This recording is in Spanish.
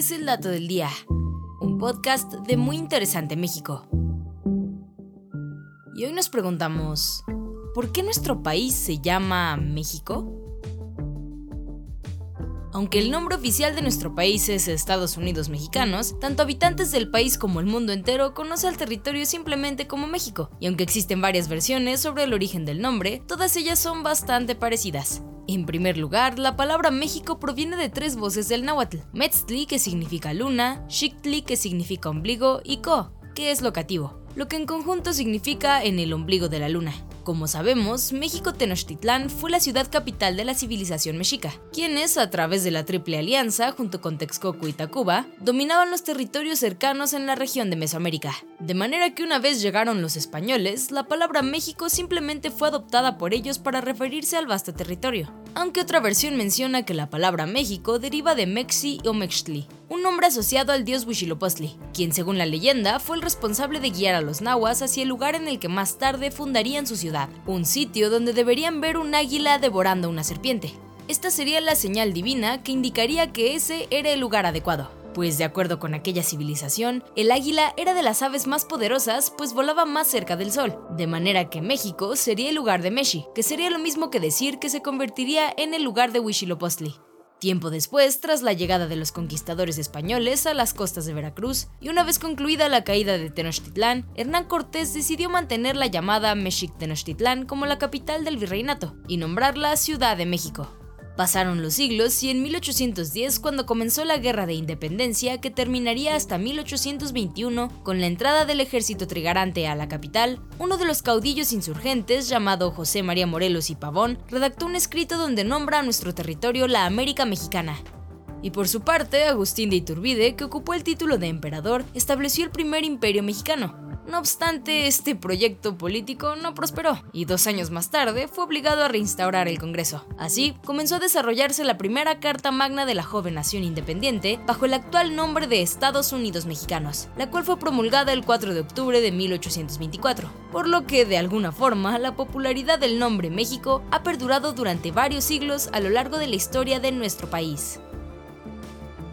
es el dato del día, un podcast de Muy Interesante México. Y hoy nos preguntamos, ¿por qué nuestro país se llama México? Aunque el nombre oficial de nuestro país es Estados Unidos Mexicanos, tanto habitantes del país como el mundo entero conoce al territorio simplemente como México, y aunque existen varias versiones sobre el origen del nombre, todas ellas son bastante parecidas. En primer lugar, la palabra México proviene de tres voces del náhuatl: Metztli, que significa luna, Xictli, que significa ombligo, y Co, que es locativo, lo que en conjunto significa en el ombligo de la luna. Como sabemos, México Tenochtitlán fue la ciudad capital de la civilización mexica, quienes, a través de la Triple Alianza, junto con Texcoco y Tacuba, dominaban los territorios cercanos en la región de Mesoamérica. De manera que una vez llegaron los españoles, la palabra México simplemente fue adoptada por ellos para referirse al vasto territorio. Aunque otra versión menciona que la palabra México deriva de Mexi o Mextli, un nombre asociado al dios Huitzilopochtli, quien según la leyenda fue el responsable de guiar a los nahuas hacia el lugar en el que más tarde fundarían su ciudad, un sitio donde deberían ver un águila devorando una serpiente. Esta sería la señal divina que indicaría que ese era el lugar adecuado, pues de acuerdo con aquella civilización, el águila era de las aves más poderosas pues volaba más cerca del sol, de manera que México sería el lugar de Meshi, que sería lo mismo que decir que se convertiría en el lugar de Huitzilopochtli. Tiempo después, tras la llegada de los conquistadores españoles a las costas de Veracruz, y una vez concluida la caída de Tenochtitlán, Hernán Cortés decidió mantener la llamada Mexic Tenochtitlán como la capital del virreinato y nombrarla Ciudad de México. Pasaron los siglos y en 1810, cuando comenzó la Guerra de Independencia, que terminaría hasta 1821 con la entrada del ejército trigarante a la capital, uno de los caudillos insurgentes, llamado José María Morelos y Pavón, redactó un escrito donde nombra a nuestro territorio la América Mexicana. Y por su parte, Agustín de Iturbide, que ocupó el título de emperador, estableció el primer imperio mexicano, no obstante, este proyecto político no prosperó y dos años más tarde fue obligado a reinstaurar el Congreso. Así, comenzó a desarrollarse la primera Carta Magna de la joven nación independiente bajo el actual nombre de Estados Unidos Mexicanos, la cual fue promulgada el 4 de octubre de 1824, por lo que de alguna forma la popularidad del nombre México ha perdurado durante varios siglos a lo largo de la historia de nuestro país.